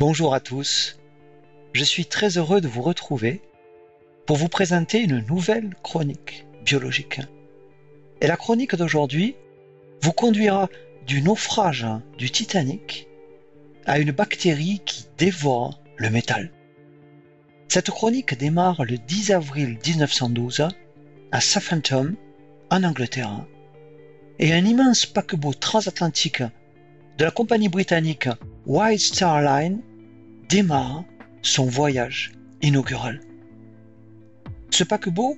Bonjour à tous, je suis très heureux de vous retrouver pour vous présenter une nouvelle chronique biologique. Et la chronique d'aujourd'hui vous conduira du naufrage du Titanic à une bactérie qui dévore le métal. Cette chronique démarre le 10 avril 1912 à Southampton, en Angleterre, et un immense paquebot transatlantique de la compagnie britannique White Star Line démarre son voyage inaugural. Ce paquebot,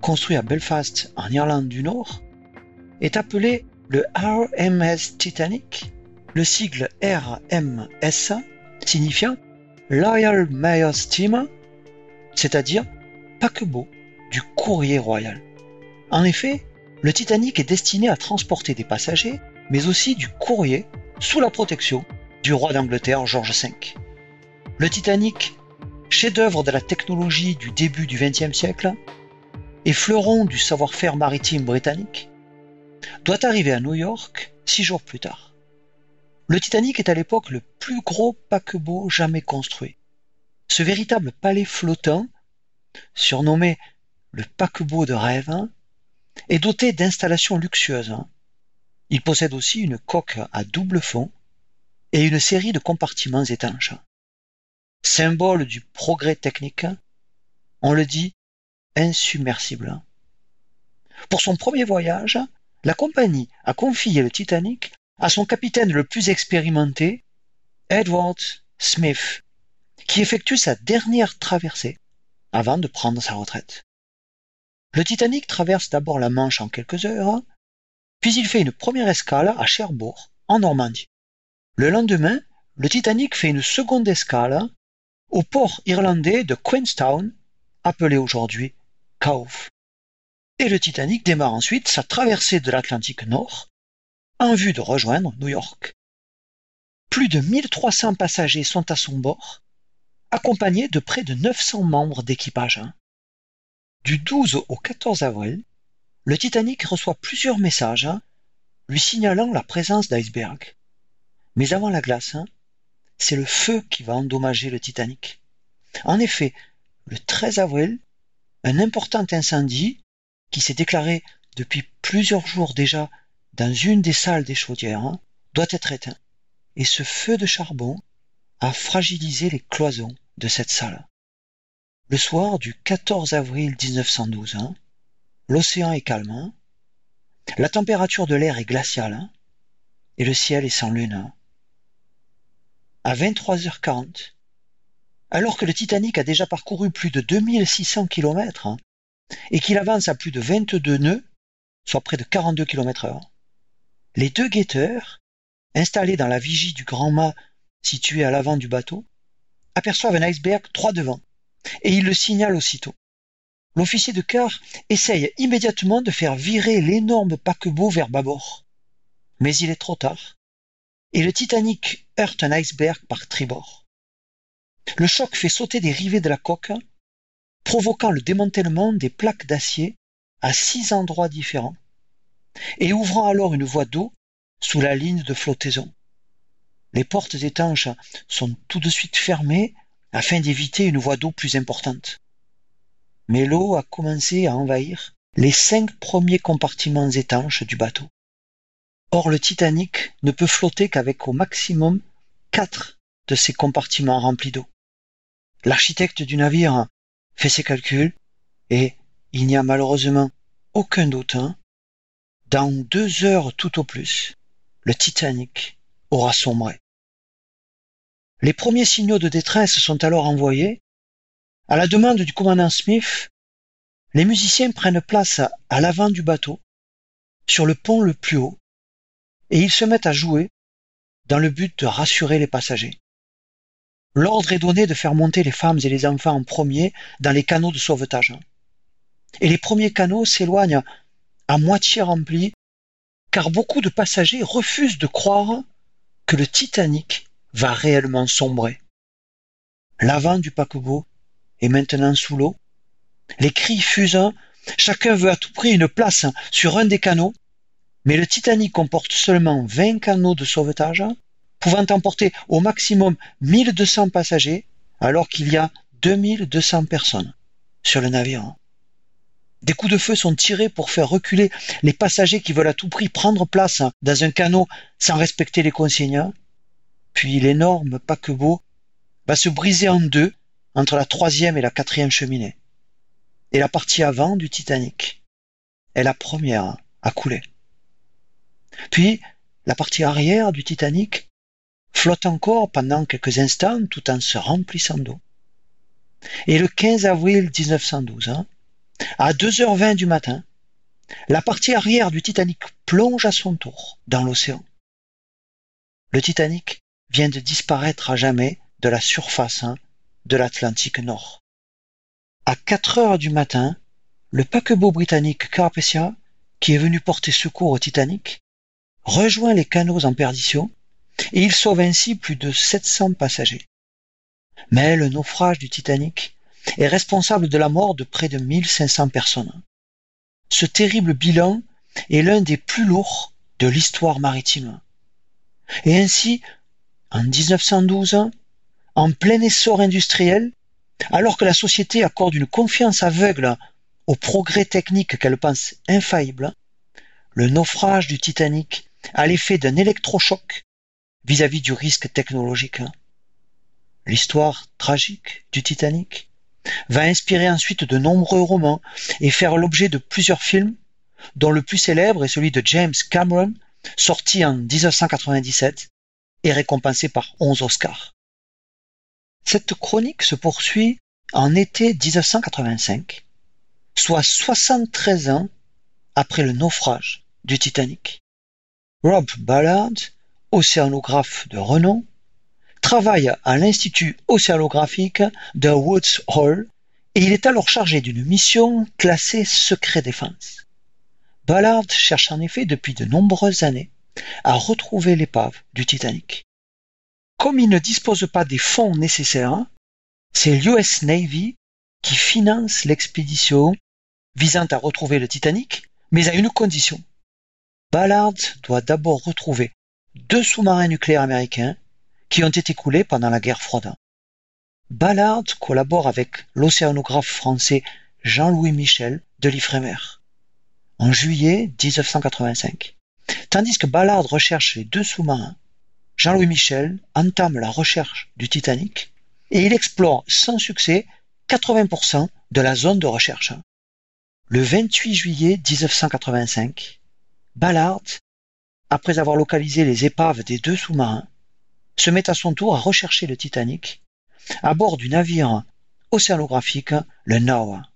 construit à Belfast en Irlande du Nord, est appelé le RMS Titanic, le sigle RMS signifiant Royal Mail Steamer, c'est-à-dire paquebot du courrier royal. En effet, le Titanic est destiné à transporter des passagers, mais aussi du courrier sous la protection du roi d'Angleterre George V. Le Titanic, chef-d'œuvre de la technologie du début du XXe siècle et fleuron du savoir-faire maritime britannique, doit arriver à New York six jours plus tard. Le Titanic est à l'époque le plus gros paquebot jamais construit. Ce véritable palais flottant, surnommé le paquebot de rêve, est doté d'installations luxueuses. Il possède aussi une coque à double fond et une série de compartiments étanches. Symbole du progrès technique, on le dit insubmersible. Pour son premier voyage, la compagnie a confié le Titanic à son capitaine le plus expérimenté, Edward Smith, qui effectue sa dernière traversée avant de prendre sa retraite. Le Titanic traverse d'abord la Manche en quelques heures, puis il fait une première escale à Cherbourg, en Normandie. Le lendemain, le Titanic fait une seconde escale au port irlandais de Queenstown, appelé aujourd'hui Cowes. Et le Titanic démarre ensuite sa traversée de l'Atlantique Nord en vue de rejoindre New York. Plus de 1300 passagers sont à son bord, accompagnés de près de 900 membres d'équipage. Du 12 au 14 avril, le Titanic reçoit plusieurs messages lui signalant la présence d'icebergs. Mais avant la glace, c'est le feu qui va endommager le Titanic. En effet, le 13 avril, un important incendie, qui s'est déclaré depuis plusieurs jours déjà dans une des salles des chaudières, doit être éteint. Et ce feu de charbon a fragilisé les cloisons de cette salle. Le soir du 14 avril 1912, l'océan est calme, la température de l'air est glaciale, et le ciel est sans lune à 23h40, alors que le Titanic a déjà parcouru plus de 2600 km hein, et qu'il avance à plus de 22 nœuds, soit près de 42 km heure, les deux guetteurs, installés dans la vigie du grand mât situé à l'avant du bateau, aperçoivent un iceberg droit devant, et ils le signalent aussitôt. L'officier de quart essaye immédiatement de faire virer l'énorme paquebot vers bâbord. Mais il est trop tard et le Titanic un iceberg par tribord. Le choc fait sauter des rivets de la coque, provoquant le démantèlement des plaques d'acier à six endroits différents, et ouvrant alors une voie d'eau sous la ligne de flottaison. Les portes étanches sont tout de suite fermées afin d'éviter une voie d'eau plus importante. Mais l'eau a commencé à envahir les cinq premiers compartiments étanches du bateau. Or le Titanic ne peut flotter qu'avec au maximum quatre de ses compartiments remplis d'eau. L'architecte du navire fait ses calculs et il n'y a malheureusement aucun doute. Hein. dans deux heures tout au plus, le Titanic aura sombré. Les premiers signaux de détresse sont alors envoyés. À la demande du commandant Smith, les musiciens prennent place à l'avant du bateau, sur le pont le plus haut, et ils se mettent à jouer dans le but de rassurer les passagers. L'ordre est donné de faire monter les femmes et les enfants en premier dans les canaux de sauvetage. Et les premiers canaux s'éloignent à moitié remplis, car beaucoup de passagers refusent de croire que le Titanic va réellement sombrer. L'avant du paquebot est maintenant sous l'eau. Les cris fusent, chacun veut à tout prix une place sur un des canaux, mais le Titanic comporte seulement 20 canaux de sauvetage pouvant emporter au maximum 1200 passagers, alors qu'il y a 2200 personnes sur le navire. Des coups de feu sont tirés pour faire reculer les passagers qui veulent à tout prix prendre place dans un canot sans respecter les consignes. Puis l'énorme paquebot va se briser en deux entre la troisième et la quatrième cheminée. Et la partie avant du Titanic est la première à couler. Puis la partie arrière du Titanic flotte encore pendant quelques instants tout en se remplissant d'eau. Et le 15 avril 1912, hein, à 2h20 du matin, la partie arrière du Titanic plonge à son tour dans l'océan. Le Titanic vient de disparaître à jamais de la surface hein, de l'Atlantique Nord. À 4 heures du matin, le paquebot britannique Carpathia, qui est venu porter secours au Titanic, rejoint les canaux en perdition et il sauve ainsi plus de 700 passagers. Mais le naufrage du Titanic est responsable de la mort de près de 1500 personnes. Ce terrible bilan est l'un des plus lourds de l'histoire maritime. Et ainsi, en 1912, en plein essor industriel, alors que la société accorde une confiance aveugle au progrès technique qu'elle pense infaillible, le naufrage du Titanic a l'effet d'un électrochoc vis-à-vis du risque technologique. L'histoire tragique du Titanic va inspirer ensuite de nombreux romans et faire l'objet de plusieurs films, dont le plus célèbre est celui de James Cameron, sorti en 1997 et récompensé par 11 Oscars. Cette chronique se poursuit en été 1985, soit 73 ans après le naufrage du Titanic. Rob Ballard, océanographe de renom, travaille à l'Institut océanographique de Woods Hole et il est alors chargé d'une mission classée secret défense. Ballard cherche en effet depuis de nombreuses années à retrouver l'épave du Titanic. Comme il ne dispose pas des fonds nécessaires, c'est l'US Navy qui finance l'expédition visant à retrouver le Titanic, mais à une condition. Ballard doit d'abord retrouver deux sous-marins nucléaires américains qui ont été coulés pendant la guerre froide. Ballard collabore avec l'océanographe français Jean-Louis Michel de l'Ifremer en juillet 1985. Tandis que Ballard recherche les deux sous-marins, Jean-Louis Michel entame la recherche du Titanic et il explore sans succès 80% de la zone de recherche. Le 28 juillet 1985, Ballard, après avoir localisé les épaves des deux sous-marins, se met à son tour à rechercher le Titanic à bord du navire océanographique le Noah.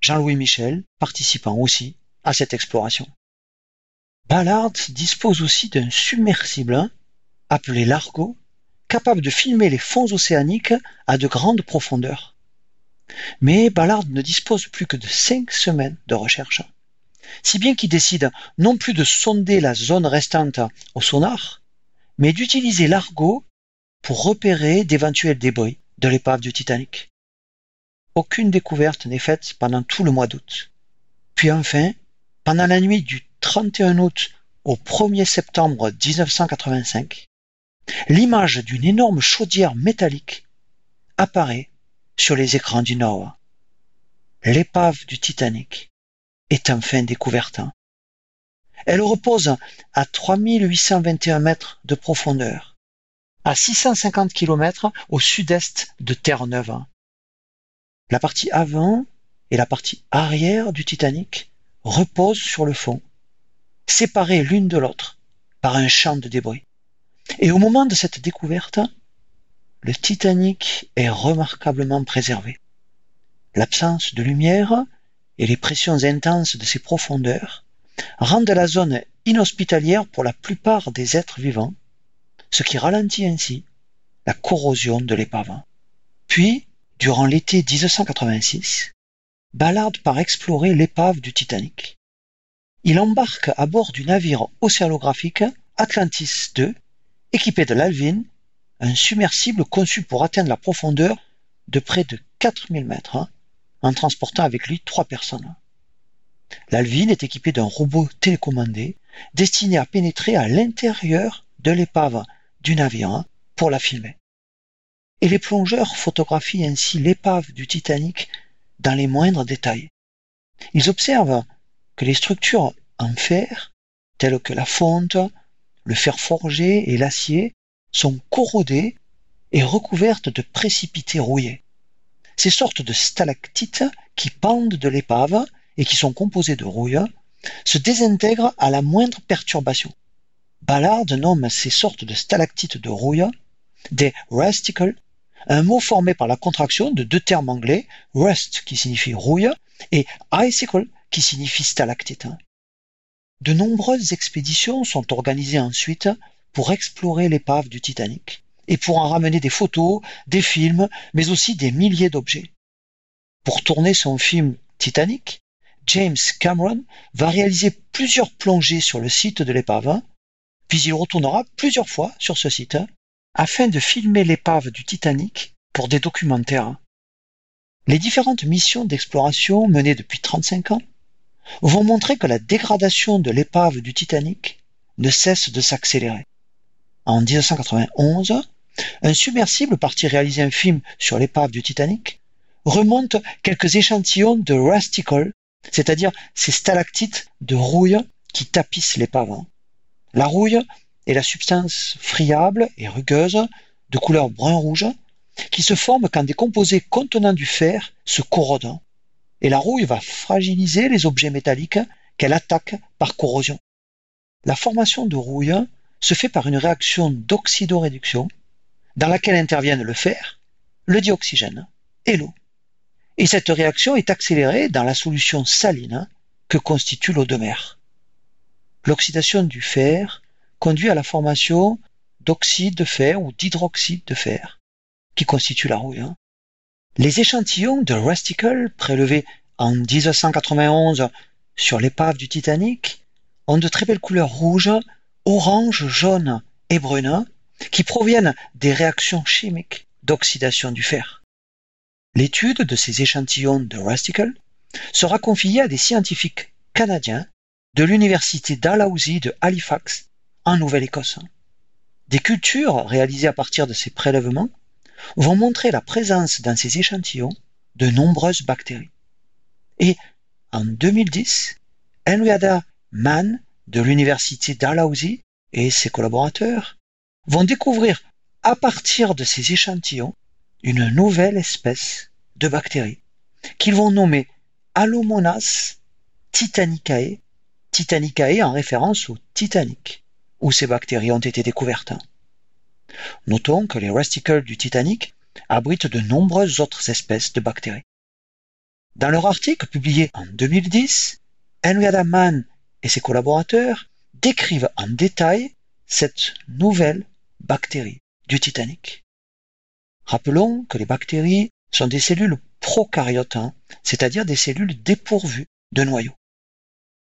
Jean-Louis Michel participant aussi à cette exploration. Ballard dispose aussi d'un submersible appelé Largo, capable de filmer les fonds océaniques à de grandes profondeurs. Mais Ballard ne dispose plus que de cinq semaines de recherche, si bien qu'il décide non plus de sonder la zone restante au sonar, mais d'utiliser Largo pour repérer d'éventuels débris de l'épave du Titanic. Aucune découverte n'est faite pendant tout le mois d'août. Puis enfin, pendant la nuit du 31 août au 1er septembre 1985, l'image d'une énorme chaudière métallique apparaît sur les écrans du Nord. L'épave du Titanic est enfin découverte. Elle repose à 3821 mètres de profondeur, à 650 km au sud-est de Terre-Neuve. La partie avant et la partie arrière du Titanic reposent sur le fond, séparées l'une de l'autre par un champ de débris. Et au moment de cette découverte, le Titanic est remarquablement préservé. L'absence de lumière et les pressions intenses de ses profondeurs rendent la zone inhospitalière pour la plupart des êtres vivants, ce qui ralentit ainsi la corrosion de l'épave. Puis, durant l'été 1986, Ballard part explorer l'épave du Titanic. Il embarque à bord du navire océanographique Atlantis II équipé de l'Alvin, un submersible conçu pour atteindre la profondeur de près de 4000 mètres, hein, en transportant avec lui trois personnes. L'Alvin est équipé d'un robot télécommandé destiné à pénétrer à l'intérieur de l'épave du navire pour la filmer. Et les plongeurs photographient ainsi l'épave du Titanic dans les moindres détails. Ils observent que les structures en fer, telles que la fonte, le fer forgé et l'acier, sont corrodées et recouvertes de précipités rouillés. Ces sortes de stalactites qui pendent de l'épave et qui sont composées de rouille se désintègrent à la moindre perturbation. Ballard nomme ces sortes de stalactites de rouille des rusticles, un mot formé par la contraction de deux termes anglais, rust qui signifie rouille et icicle qui signifie stalactite. De nombreuses expéditions sont organisées ensuite pour explorer l'épave du Titanic et pour en ramener des photos, des films, mais aussi des milliers d'objets. Pour tourner son film Titanic, James Cameron va réaliser plusieurs plongées sur le site de l'épave, puis il retournera plusieurs fois sur ce site afin de filmer l'épave du Titanic pour des documentaires. Les différentes missions d'exploration menées depuis 35 ans vont montrer que la dégradation de l'épave du Titanic ne cesse de s'accélérer. En 1991, un submersible parti réaliser un film sur l'épave du Titanic remonte quelques échantillons de rusticle, c'est-à-dire ces stalactites de rouille qui tapissent l'épave. La rouille est la substance friable et rugueuse de couleur brun-rouge qui se forme quand des composés contenant du fer se corrodent. Et la rouille va fragiliser les objets métalliques qu'elle attaque par corrosion. La formation de rouille se fait par une réaction d'oxydoréduction dans laquelle interviennent le fer, le dioxygène et l'eau. Et cette réaction est accélérée dans la solution saline que constitue l'eau de mer. L'oxydation du fer conduit à la formation d'oxyde de fer ou d'hydroxyde de fer, qui constitue la rouille. Hein. Les échantillons de Rusticle prélevés en 1991 sur l'épave du Titanic ont de très belles couleurs rouges, orange, jaune et brune qui proviennent des réactions chimiques d'oxydation du fer. L'étude de ces échantillons de Rusticle sera confiée à des scientifiques canadiens de l'université Dalhousie de Halifax en Nouvelle-Écosse. Des cultures réalisées à partir de ces prélèvements vont montrer la présence dans ces échantillons de nombreuses bactéries. Et en 2010, Henrietta Mann de l'université Dalhousie et ses collaborateurs vont découvrir à partir de ces échantillons une nouvelle espèce de bactéries qu'ils vont nommer Allomonas titanicae, titanicae en référence au Titanic, où ces bactéries ont été découvertes. Notons que les resticles du Titanic abritent de nombreuses autres espèces de bactéries. Dans leur article publié en 2010, Henrietta Mann et ses collaborateurs décrivent en détail cette nouvelle bactéries du Titanic. Rappelons que les bactéries sont des cellules prokaryotes, hein, c'est-à-dire des cellules dépourvues de noyaux.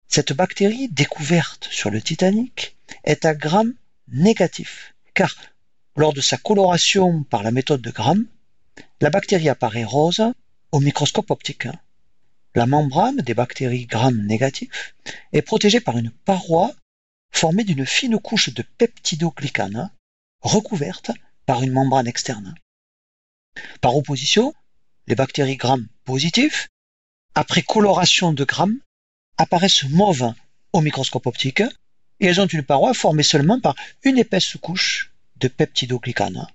Cette bactérie découverte sur le Titanic est à Gram négatif, car lors de sa coloration par la méthode de Gram, la bactérie apparaît rose au microscope optique. Hein. La membrane des bactéries Gram négatifs est protégée par une paroi formée d'une fine couche de peptidoglycane hein, recouverte par une membrane externe. Par opposition, les bactéries gram positifs, après coloration de gram, apparaissent mauves au microscope optique et elles ont une paroi formée seulement par une épaisse couche de peptidoglycane.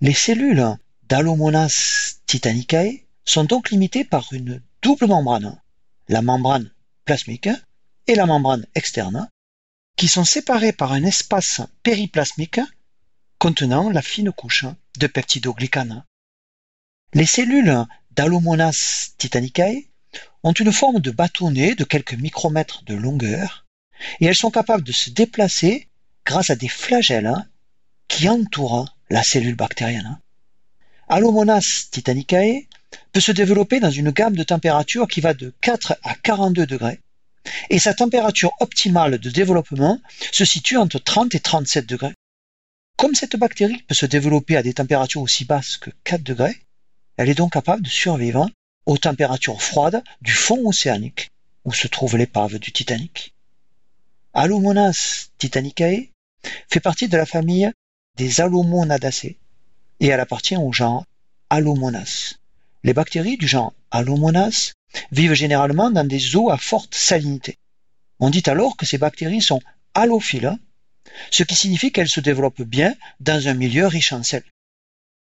Les cellules d'Allomonas titanicae sont donc limitées par une double membrane, la membrane plasmique et la membrane externe, qui sont séparées par un espace périplasmique contenant la fine couche de peptidoglycane. Les cellules d'Allomonas titanicae ont une forme de bâtonnet de quelques micromètres de longueur et elles sont capables de se déplacer grâce à des flagelles qui entourent la cellule bactérienne. Allomonas titanicae peut se développer dans une gamme de températures qui va de 4 à 42 degrés et sa température optimale de développement se situe entre 30 et 37 degrés. Comme cette bactérie peut se développer à des températures aussi basses que 4 degrés, elle est donc capable de survivre aux températures froides du fond océanique où se trouve l'épave du Titanic. Allomonas titanicae fait partie de la famille des Allomonadacées et elle appartient au genre Allomonas. Les bactéries du genre Allomonas vivent généralement dans des eaux à forte salinité. On dit alors que ces bactéries sont allophiles, ce qui signifie qu'elles se développent bien dans un milieu riche en sel.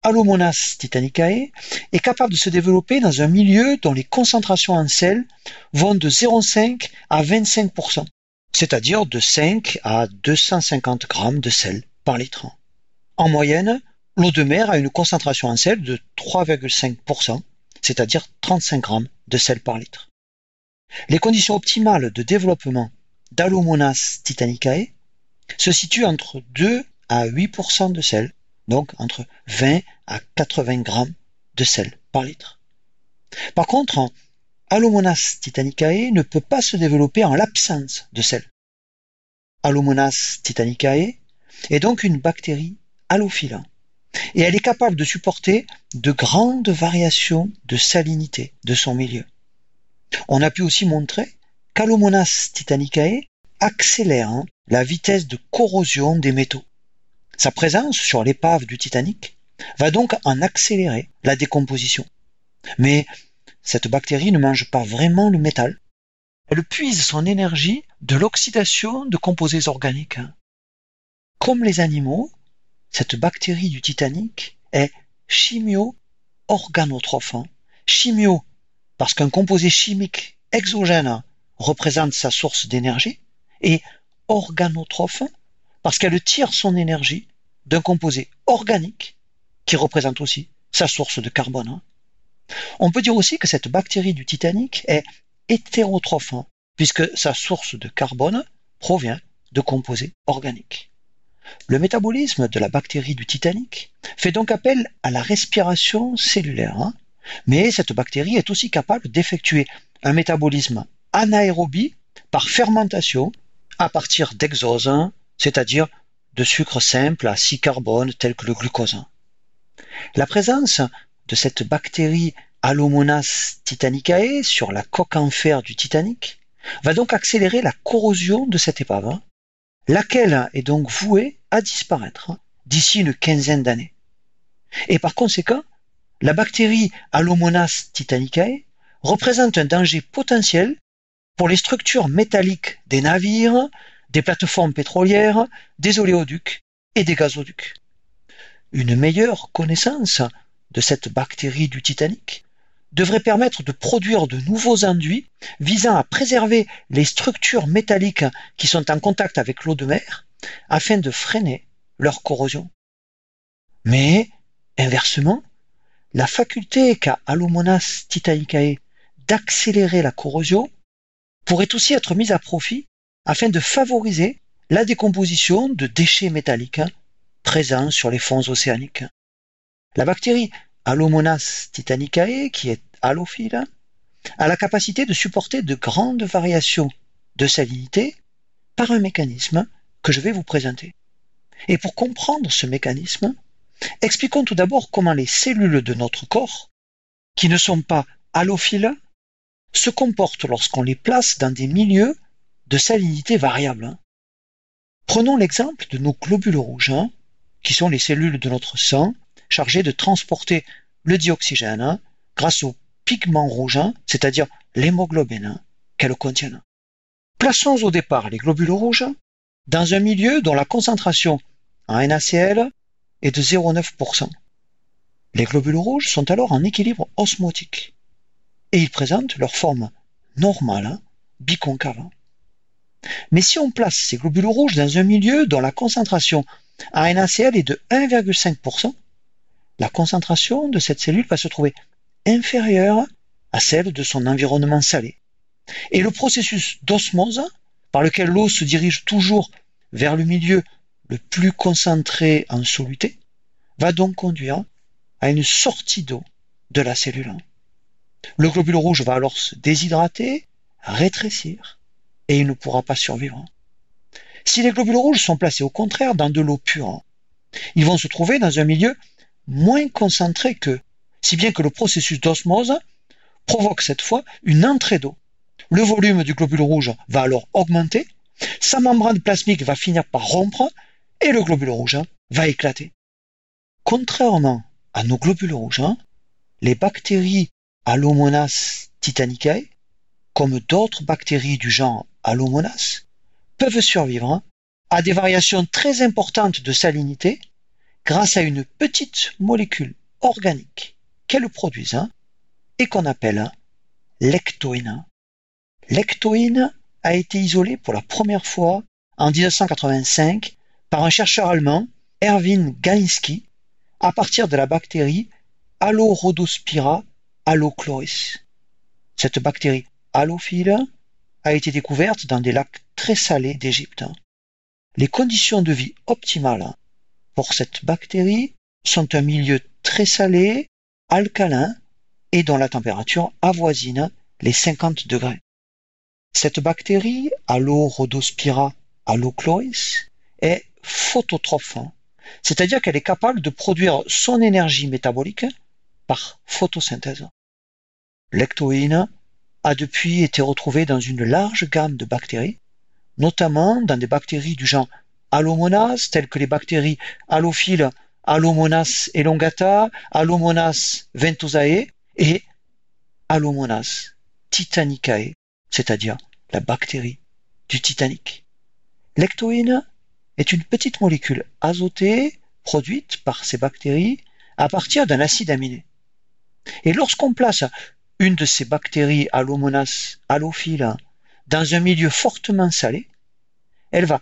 Allomonas titanicae est capable de se développer dans un milieu dont les concentrations en sel vont de 0,5 à 25%, c'est-à-dire de 5 à 250 grammes de sel par litre. En moyenne, l'eau de mer a une concentration en sel de 3,5%, c'est-à-dire 35 grammes de sel par litre. Les conditions optimales de développement d'Allomonas titanicae se situent entre 2 à 8% de sel, donc entre 20 à 80 grammes de sel par litre. Par contre, Allomonas titanicae ne peut pas se développer en l'absence de sel. Allomonas titanicae est donc une bactérie hallophile et elle est capable de supporter de grandes variations de salinité de son milieu. On a pu aussi montrer qu'Allomonas titanicae accélère hein, la vitesse de corrosion des métaux. Sa présence sur l'épave du Titanic va donc en accélérer la décomposition. Mais cette bactérie ne mange pas vraiment le métal. Elle puise son énergie de l'oxydation de composés organiques. Comme les animaux, cette bactérie du Titanic est chimio-organotrophe. Chimio parce qu'un composé chimique exogène représente sa source d'énergie et organotrophe parce qu'elle tire son énergie d'un composé organique qui représente aussi sa source de carbone. On peut dire aussi que cette bactérie du Titanic est hétérotrophe puisque sa source de carbone provient de composés organiques. Le métabolisme de la bactérie du Titanic fait donc appel à la respiration cellulaire, hein. mais cette bactérie est aussi capable d'effectuer un métabolisme anaérobie par fermentation à partir d'exose, hein, c'est-à-dire de sucres simples à six carbones tels que le glucose. La présence de cette bactérie Allomonas titanicae sur la coque en fer du Titanic va donc accélérer la corrosion de cette épave, hein laquelle est donc vouée à disparaître d'ici une quinzaine d'années. Et par conséquent, la bactérie Allomonas titanicae représente un danger potentiel pour les structures métalliques des navires, des plateformes pétrolières, des oléoducs et des gazoducs. Une meilleure connaissance de cette bactérie du Titanic devrait permettre de produire de nouveaux enduits visant à préserver les structures métalliques qui sont en contact avec l'eau de mer afin de freiner leur corrosion. Mais, inversement, la faculté qu'a Allomonas titanicae d'accélérer la corrosion pourrait aussi être mise à profit afin de favoriser la décomposition de déchets métalliques présents sur les fonds océaniques. La bactérie Allomonas titanicae, qui est allophile, a la capacité de supporter de grandes variations de salinité par un mécanisme que je vais vous présenter. Et pour comprendre ce mécanisme, expliquons tout d'abord comment les cellules de notre corps, qui ne sont pas allophiles, se comportent lorsqu'on les place dans des milieux de salinité variable. Prenons l'exemple de nos globules rouges, hein, qui sont les cellules de notre sang chargées de transporter le dioxygène hein, grâce au pigment rouge, hein, c'est-à-dire l'hémoglobine qu'elles contiennent. Plaçons au départ les globules rouges dans un milieu dont la concentration en NaCl est de 0,9%. Les globules rouges sont alors en équilibre osmotique et ils présentent leur forme normale, biconcave. Mais si on place ces globules rouges dans un milieu dont la concentration en NaCl est de 1,5%, la concentration de cette cellule va se trouver inférieure à celle de son environnement salé. Et le processus d'osmose, par lequel l'eau se dirige toujours vers le milieu le plus concentré en soluté, va donc conduire à une sortie d'eau de la cellule. Le globule rouge va alors se déshydrater, rétrécir, et il ne pourra pas survivre. Si les globules rouges sont placés au contraire dans de l'eau pure, ils vont se trouver dans un milieu moins concentré qu'eux, si bien que le processus d'osmose provoque cette fois une entrée d'eau. Le volume du globule rouge va alors augmenter, sa membrane plasmique va finir par rompre et le globule rouge va éclater. Contrairement à nos globules rouges, hein, les bactéries Allomonas titanicae, comme d'autres bactéries du genre Allomonas, peuvent survivre hein, à des variations très importantes de salinité grâce à une petite molécule organique qu'elles produisent hein, et qu'on appelle lectoïne. Lectoïne a été isolée pour la première fois en 1985 par un chercheur allemand, Erwin Galinski, à partir de la bactérie Allorhodospira allochloris. Cette bactérie allophile a été découverte dans des lacs très salés d'Égypte. Les conditions de vie optimales pour cette bactérie sont un milieu très salé, alcalin et dont la température avoisine les 50 degrés. Cette bactérie, Allorhodospira allochloris, est phototrophe, c'est-à-dire qu'elle est capable de produire son énergie métabolique par photosynthèse. L'ectoïne a depuis été retrouvée dans une large gamme de bactéries, notamment dans des bactéries du genre Allomonas, telles que les bactéries allophiles Allomonas elongata, Allomonas ventosae et Allomonas titanicae, c'est-à-dire la bactérie du Titanic. L'ectoïne est une petite molécule azotée produite par ces bactéries à partir d'un acide aminé. Et lorsqu'on place une de ces bactéries allomonas allophiles dans un milieu fortement salé, elle va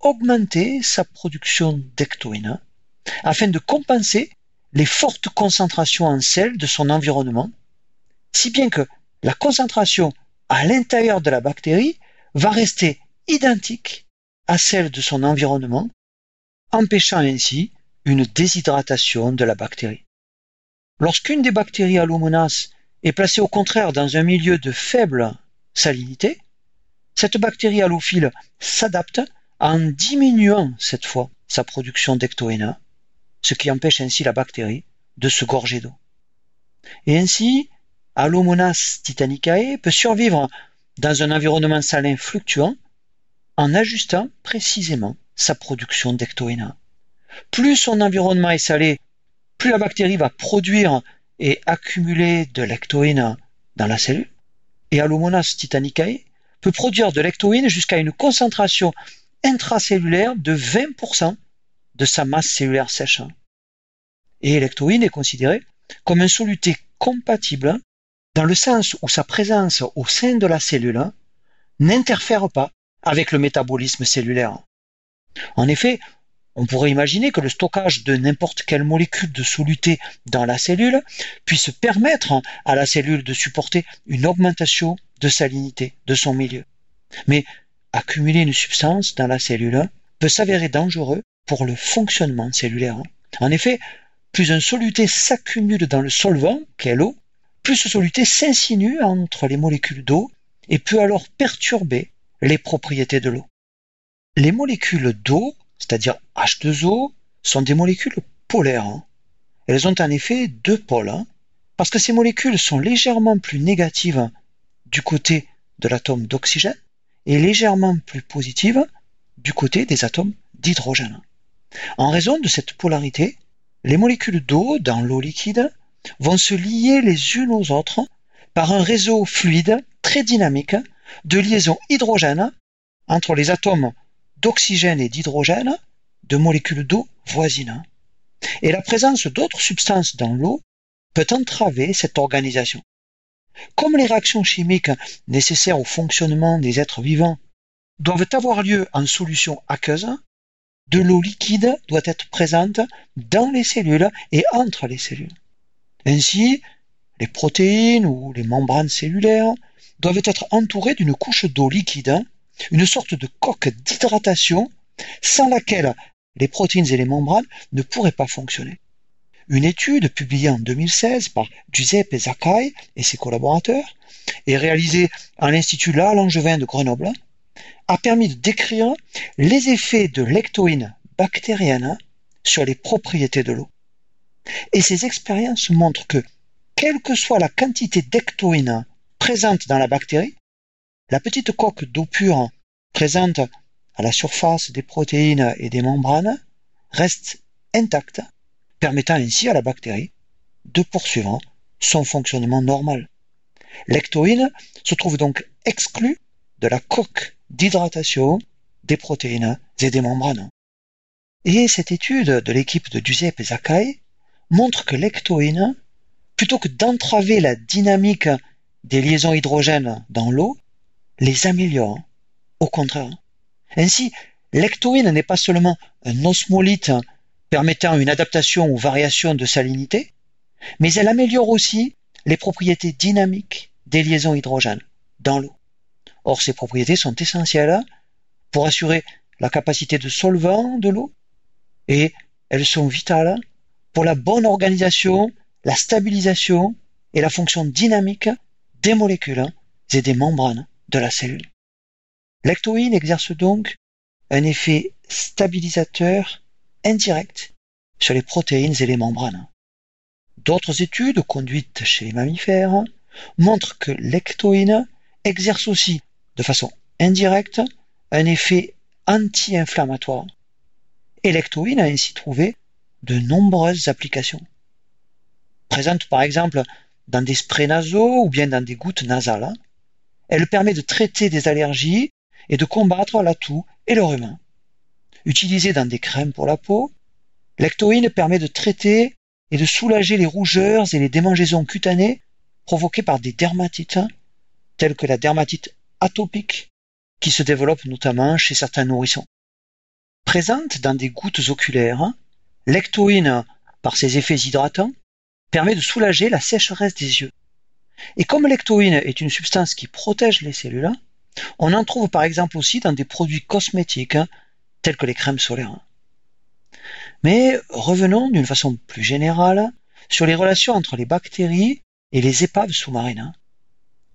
augmenter sa production d'ectoïne afin de compenser les fortes concentrations en sel de son environnement, si bien que la concentration à l'intérieur de la bactérie va rester identique à celle de son environnement, empêchant ainsi une déshydratation de la bactérie. Lorsqu'une des bactéries allomonas est placée au contraire dans un milieu de faible salinité, cette bactérie allophile s'adapte en diminuant cette fois sa production d'ectoïna, ce qui empêche ainsi la bactérie de se gorger d'eau. Et ainsi, Allomonas titanicae peut survivre dans un environnement salin fluctuant en ajustant précisément sa production d'ectoïna. Plus son environnement est salé, plus la bactérie va produire et accumuler de l'ectoïne dans la cellule. Et Allomonas titanicae peut produire de l'ectoïne jusqu'à une concentration intracellulaire de 20% de sa masse cellulaire sèche. Et l'ectoïne est considérée comme un soluté compatible dans le sens où sa présence au sein de la cellule n'interfère pas avec le métabolisme cellulaire. En effet, on pourrait imaginer que le stockage de n'importe quelle molécule de soluté dans la cellule puisse permettre à la cellule de supporter une augmentation de salinité de son milieu. Mais accumuler une substance dans la cellule peut s'avérer dangereux pour le fonctionnement cellulaire. En effet, plus un soluté s'accumule dans le solvant, qu'est l'eau, plus ce soluté s'insinue entre les molécules d'eau et peut alors perturber les propriétés de l'eau. Les molécules d'eau c'est-à-dire H2O, sont des molécules polaires. Hein. Elles ont en effet deux pôles, hein, parce que ces molécules sont légèrement plus négatives du côté de l'atome d'oxygène et légèrement plus positives du côté des atomes d'hydrogène. En raison de cette polarité, les molécules d'eau dans l'eau liquide vont se lier les unes aux autres par un réseau fluide très dynamique de liaison hydrogène entre les atomes d'oxygène et d'hydrogène de molécules d'eau voisines. Et la présence d'autres substances dans l'eau peut entraver cette organisation. Comme les réactions chimiques nécessaires au fonctionnement des êtres vivants doivent avoir lieu en solution aqueuse, de l'eau liquide doit être présente dans les cellules et entre les cellules. Ainsi, les protéines ou les membranes cellulaires doivent être entourées d'une couche d'eau liquide une sorte de coque d'hydratation sans laquelle les protéines et les membranes ne pourraient pas fonctionner. Une étude publiée en 2016 par Giuseppe Zakai et ses collaborateurs et réalisée à l'Institut La Langevin de Grenoble a permis de décrire les effets de l'ectoïne bactérienne sur les propriétés de l'eau. Et ces expériences montrent que, quelle que soit la quantité d'ectoïne présente dans la bactérie, la petite coque d'eau pure présente à la surface des protéines et des membranes reste intacte, permettant ainsi à la bactérie de poursuivre son fonctionnement normal. L'ectoïne se trouve donc exclue de la coque d'hydratation des protéines et des membranes. Et cette étude de l'équipe de Giuseppe Zakai montre que l'ectoïne, plutôt que d'entraver la dynamique des liaisons hydrogènes dans l'eau, les améliore. Au contraire. Ainsi, l'ectoïne n'est pas seulement un osmolyte permettant une adaptation aux variations de salinité, mais elle améliore aussi les propriétés dynamiques des liaisons hydrogènes dans l'eau. Or, ces propriétés sont essentielles pour assurer la capacité de solvant de l'eau et elles sont vitales pour la bonne organisation, la stabilisation et la fonction dynamique des molécules et des membranes de la cellule. L'ectoïne exerce donc un effet stabilisateur indirect sur les protéines et les membranes. D'autres études conduites chez les mammifères montrent que l'ectoïne exerce aussi de façon indirecte un effet anti-inflammatoire. Et l'ectoïne a ainsi trouvé de nombreuses applications. Présente par exemple dans des sprays nasaux ou bien dans des gouttes nasales, elle permet de traiter des allergies et de combattre la toux et le rhume. Utilisée dans des crèmes pour la peau, l'ectoïne permet de traiter et de soulager les rougeurs et les démangeaisons cutanées provoquées par des dermatites, telles que la dermatite atopique, qui se développe notamment chez certains nourrissons. Présente dans des gouttes oculaires, l'ectoïne, par ses effets hydratants, permet de soulager la sécheresse des yeux. Et comme l'ectoïne est une substance qui protège les cellules, on en trouve par exemple aussi dans des produits cosmétiques tels que les crèmes solaires. Mais revenons d'une façon plus générale sur les relations entre les bactéries et les épaves sous-marines.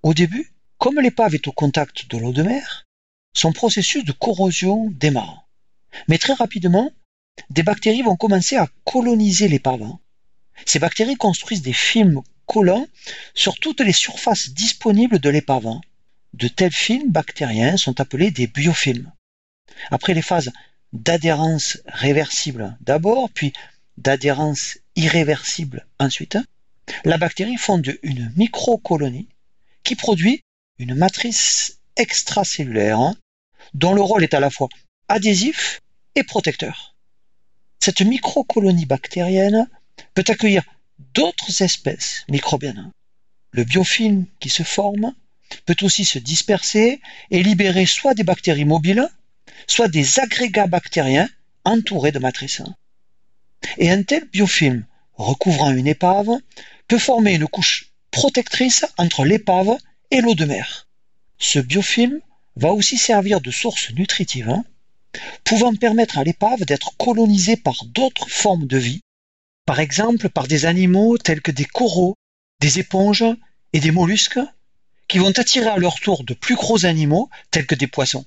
Au début, comme l'épave est au contact de l'eau de mer, son processus de corrosion démarre. Mais très rapidement, des bactéries vont commencer à coloniser l'épave. Ces bactéries construisent des films collants sur toutes les surfaces disponibles de l'épave. De tels films bactériens sont appelés des biofilms. Après les phases d'adhérence réversible d'abord, puis d'adhérence irréversible ensuite, la bactérie fonde une microcolonie qui produit une matrice extracellulaire dont le rôle est à la fois adhésif et protecteur. Cette microcolonie bactérienne peut accueillir d'autres espèces microbiennes. Le biofilm qui se forme peut aussi se disperser et libérer soit des bactéries mobiles, soit des agrégats bactériens entourés de matrices. Et un tel biofilm recouvrant une épave peut former une couche protectrice entre l'épave et l'eau de mer. Ce biofilm va aussi servir de source nutritive, pouvant permettre à l'épave d'être colonisée par d'autres formes de vie, par exemple par des animaux tels que des coraux, des éponges et des mollusques, qui vont attirer à leur tour de plus gros animaux tels que des poissons.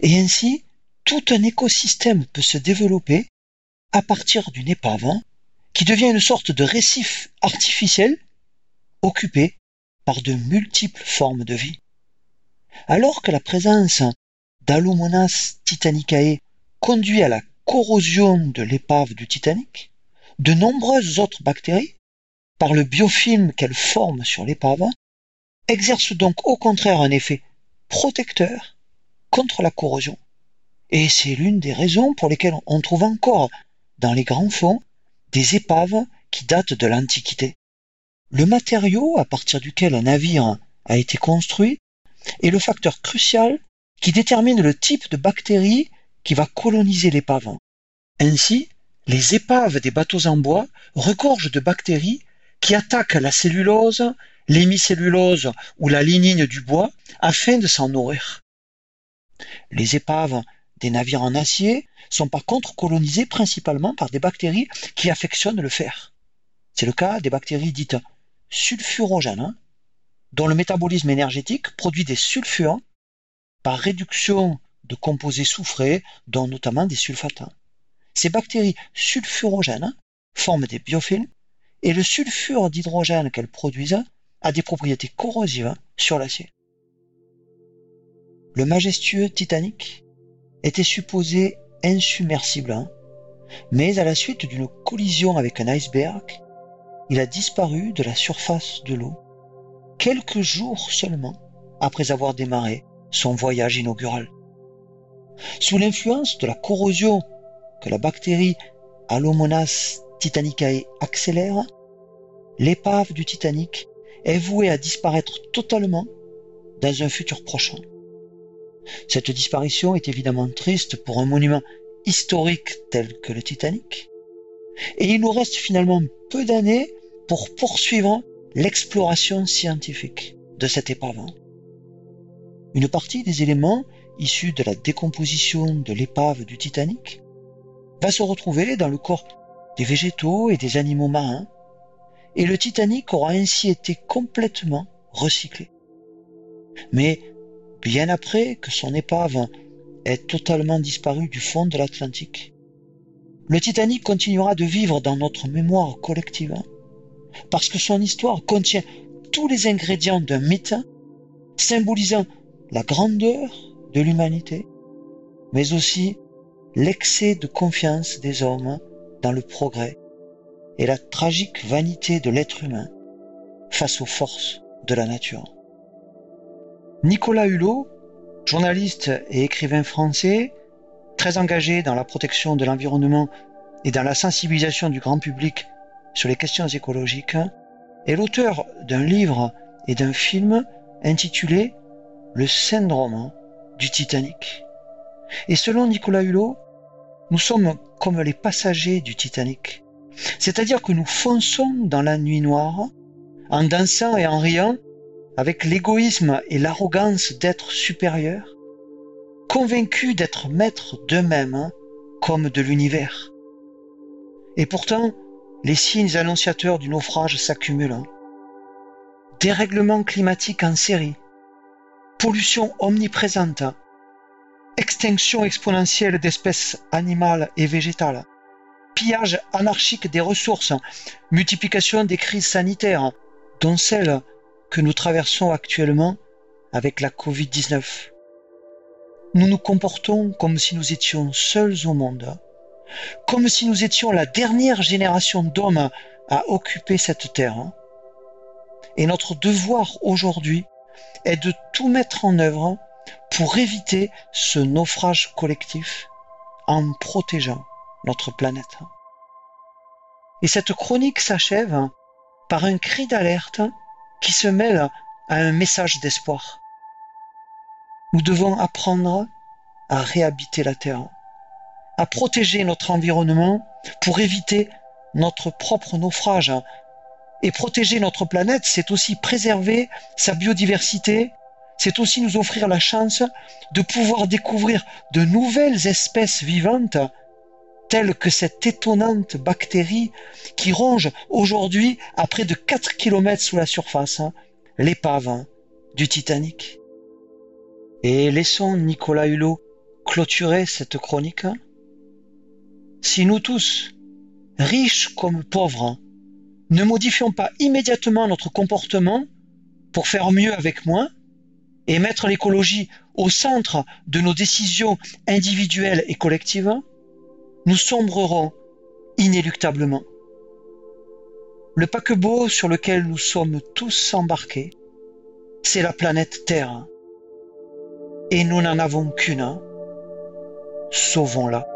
Et ainsi, tout un écosystème peut se développer à partir d'une épave qui devient une sorte de récif artificiel occupé par de multiples formes de vie. Alors que la présence d'Alomonas titanicae conduit à la corrosion de l'épave du Titanic, de nombreuses autres bactéries, par le biofilm qu'elles forment sur l'épave, exercent donc au contraire un effet protecteur contre la corrosion. Et c'est l'une des raisons pour lesquelles on trouve encore dans les grands fonds des épaves qui datent de l'Antiquité. Le matériau à partir duquel un navire a été construit est le facteur crucial qui détermine le type de bactérie qui va coloniser l'épave. Ainsi, les épaves des bateaux en bois regorgent de bactéries qui attaquent la cellulose, l'hémicellulose ou la lignine du bois afin de s'en nourrir. Les épaves des navires en acier sont par contre colonisées principalement par des bactéries qui affectionnent le fer. C'est le cas des bactéries dites sulfurogènes, hein, dont le métabolisme énergétique produit des sulfures par réduction de composés soufrés, dont notamment des sulfates. Ces bactéries sulfurogènes forment des biofilms et le sulfure d'hydrogène qu'elles produisent a des propriétés corrosives sur l'acier. Le majestueux Titanic était supposé insubmersible, mais à la suite d'une collision avec un iceberg, il a disparu de la surface de l'eau quelques jours seulement après avoir démarré son voyage inaugural. Sous l'influence de la corrosion la bactérie Alomonas titanicae accélère, l'épave du Titanic est vouée à disparaître totalement dans un futur prochain. Cette disparition est évidemment triste pour un monument historique tel que le Titanic, et il nous reste finalement peu d'années pour poursuivre l'exploration scientifique de cette épave. Une partie des éléments issus de la décomposition de l'épave du Titanic va se retrouver dans le corps des végétaux et des animaux marins, et le Titanic aura ainsi été complètement recyclé. Mais bien après que son épave ait totalement disparu du fond de l'Atlantique, le Titanic continuera de vivre dans notre mémoire collective, parce que son histoire contient tous les ingrédients d'un mythe, symbolisant la grandeur de l'humanité, mais aussi l'excès de confiance des hommes dans le progrès et la tragique vanité de l'être humain face aux forces de la nature. Nicolas Hulot, journaliste et écrivain français, très engagé dans la protection de l'environnement et dans la sensibilisation du grand public sur les questions écologiques, est l'auteur d'un livre et d'un film intitulé Le syndrome du Titanic. Et selon Nicolas Hulot, nous sommes comme les passagers du Titanic. C'est-à-dire que nous fonçons dans la nuit noire, en dansant et en riant, avec l'égoïsme et l'arrogance d'être supérieurs, convaincus d'être maîtres d'eux-mêmes hein, comme de l'univers. Et pourtant, les signes annonciateurs du naufrage s'accumulent. Hein. Dérèglement climatique en série, pollution omniprésente, extinction exponentielle d'espèces animales et végétales, pillage anarchique des ressources, multiplication des crises sanitaires, dont celle que nous traversons actuellement avec la Covid-19. Nous nous comportons comme si nous étions seuls au monde, comme si nous étions la dernière génération d'hommes à occuper cette terre. Et notre devoir aujourd'hui est de tout mettre en œuvre pour éviter ce naufrage collectif en protégeant notre planète. Et cette chronique s'achève par un cri d'alerte qui se mêle à un message d'espoir. Nous devons apprendre à réhabiter la Terre, à protéger notre environnement pour éviter notre propre naufrage. Et protéger notre planète, c'est aussi préserver sa biodiversité, c'est aussi nous offrir la chance de pouvoir découvrir de nouvelles espèces vivantes, telles que cette étonnante bactérie qui ronge aujourd'hui à près de 4 km sous la surface, hein, l'épave hein, du Titanic. Et laissons Nicolas Hulot clôturer cette chronique. Si nous tous, riches comme pauvres, ne modifions pas immédiatement notre comportement pour faire mieux avec moins, et mettre l'écologie au centre de nos décisions individuelles et collectives, nous sombrerons inéluctablement. Le paquebot sur lequel nous sommes tous embarqués, c'est la planète Terre. Et nous n'en avons qu'une. Sauvons-la.